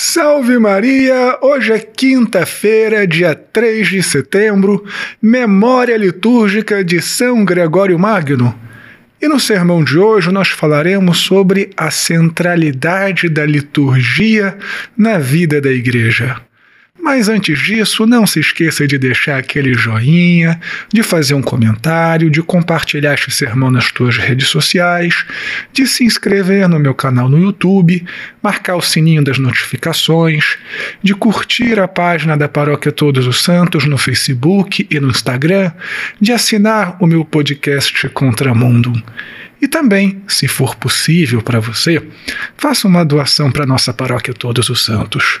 Salve Maria! Hoje é quinta-feira, dia 3 de setembro, memória litúrgica de São Gregório Magno. E no sermão de hoje nós falaremos sobre a centralidade da liturgia na vida da Igreja. Mas antes disso, não se esqueça de deixar aquele joinha, de fazer um comentário, de compartilhar este sermão nas suas redes sociais, de se inscrever no meu canal no YouTube, marcar o sininho das notificações, de curtir a página da Paróquia Todos os Santos no Facebook e no Instagram, de assinar o meu podcast Contramundo. E também, se for possível para você, faça uma doação para nossa paróquia Todos os Santos.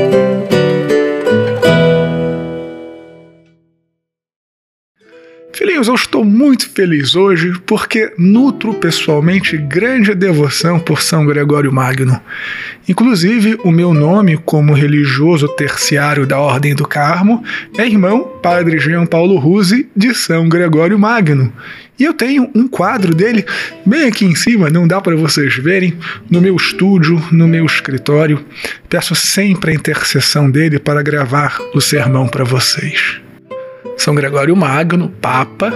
Filhinhos, eu estou muito feliz hoje porque nutro pessoalmente grande devoção por São Gregório Magno. Inclusive, o meu nome como religioso terciário da Ordem do Carmo é irmão Padre Jean Paulo Ruse de São Gregório Magno. E eu tenho um quadro dele bem aqui em cima, não dá para vocês verem, no meu estúdio, no meu escritório. Peço sempre a intercessão dele para gravar o sermão para vocês. São Gregório Magno, Papa,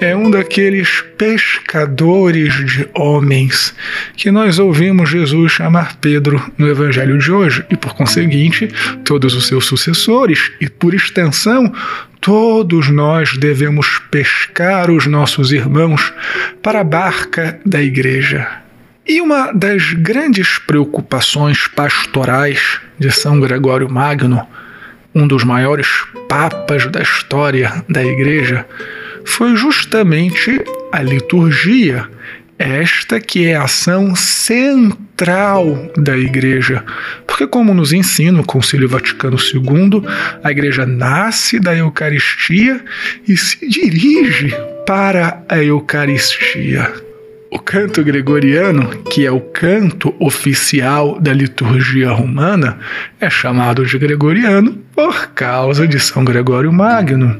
é um daqueles pescadores de homens que nós ouvimos Jesus chamar Pedro no Evangelho de hoje, e por conseguinte, todos os seus sucessores, e por extensão, todos nós devemos pescar os nossos irmãos para a barca da igreja. E uma das grandes preocupações pastorais de São Gregório Magno um dos maiores papas da história da Igreja, foi justamente a liturgia, esta que é a ação central da Igreja. Porque, como nos ensina o Concílio Vaticano II, a Igreja nasce da Eucaristia e se dirige para a Eucaristia. O canto gregoriano, que é o canto oficial da liturgia romana, é chamado de gregoriano por causa de São Gregório Magno.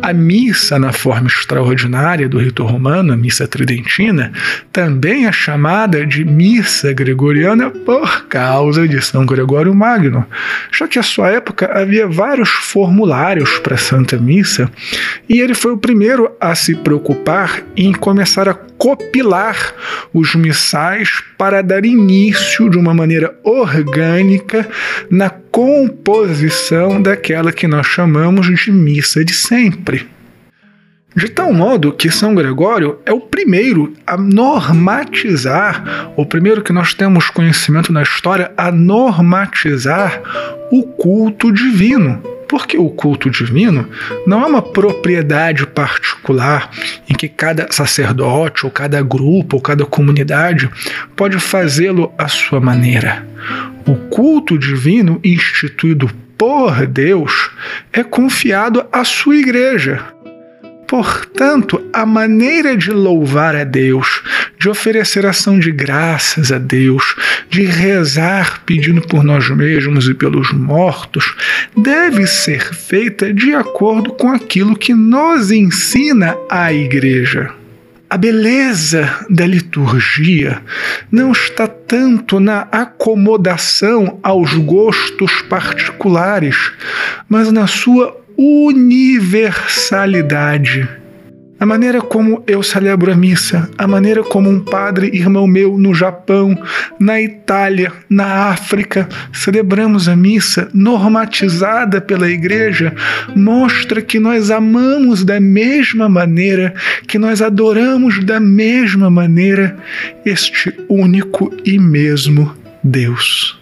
A missa na forma extraordinária do rito romano, a missa tridentina, também é chamada de missa gregoriana por causa de São Gregório Magno. Já que à sua época havia vários formulários para a Santa Missa, e ele foi o primeiro a se preocupar em começar a copilar os missais para dar início de uma maneira orgânica na composição daquela que nós chamamos de missa de sempre. De tal modo que São Gregório é o primeiro a normatizar, o primeiro que nós temos conhecimento na história a normatizar o culto divino. Porque o culto divino não é uma propriedade particular em que cada sacerdote, ou cada grupo, ou cada comunidade pode fazê-lo à sua maneira. O culto divino instituído por Deus é confiado à sua igreja. Portanto, a maneira de louvar a Deus, de oferecer ação de graças a Deus, de rezar pedindo por nós mesmos e pelos mortos, deve ser feita de acordo com aquilo que nos ensina a Igreja. A beleza da liturgia não está tanto na acomodação aos gostos particulares, mas na sua universalidade. A maneira como eu celebro a missa, a maneira como um padre irmão meu no Japão, na Itália, na África, celebramos a missa normatizada pela igreja, mostra que nós amamos da mesma maneira, que nós adoramos da mesma maneira este único e mesmo Deus.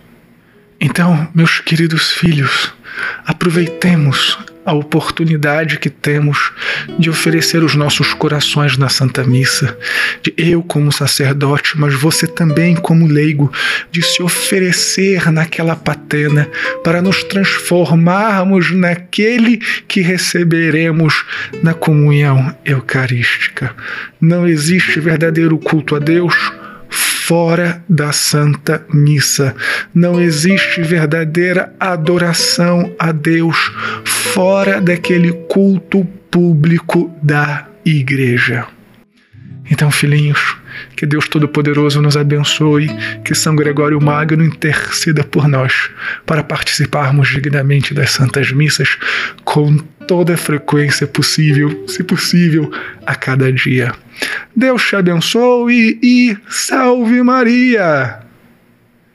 Então, meus queridos filhos, aproveitemos a oportunidade que temos de oferecer os nossos corações na Santa Missa, de eu como sacerdote, mas você também como leigo, de se oferecer naquela patena para nos transformarmos naquele que receberemos na comunhão eucarística. Não existe verdadeiro culto a Deus fora da Santa Missa. Não existe verdadeira adoração a Deus fora daquele culto público da igreja. Então, filhinhos, Que Deus Todo-Poderoso nos abençoe, que São Gregório Magno interceda por nós, para participarmos dignamente das Santas Missas com toda a frequência possível, se possível, a cada dia. Deus te abençoe e salve Maria!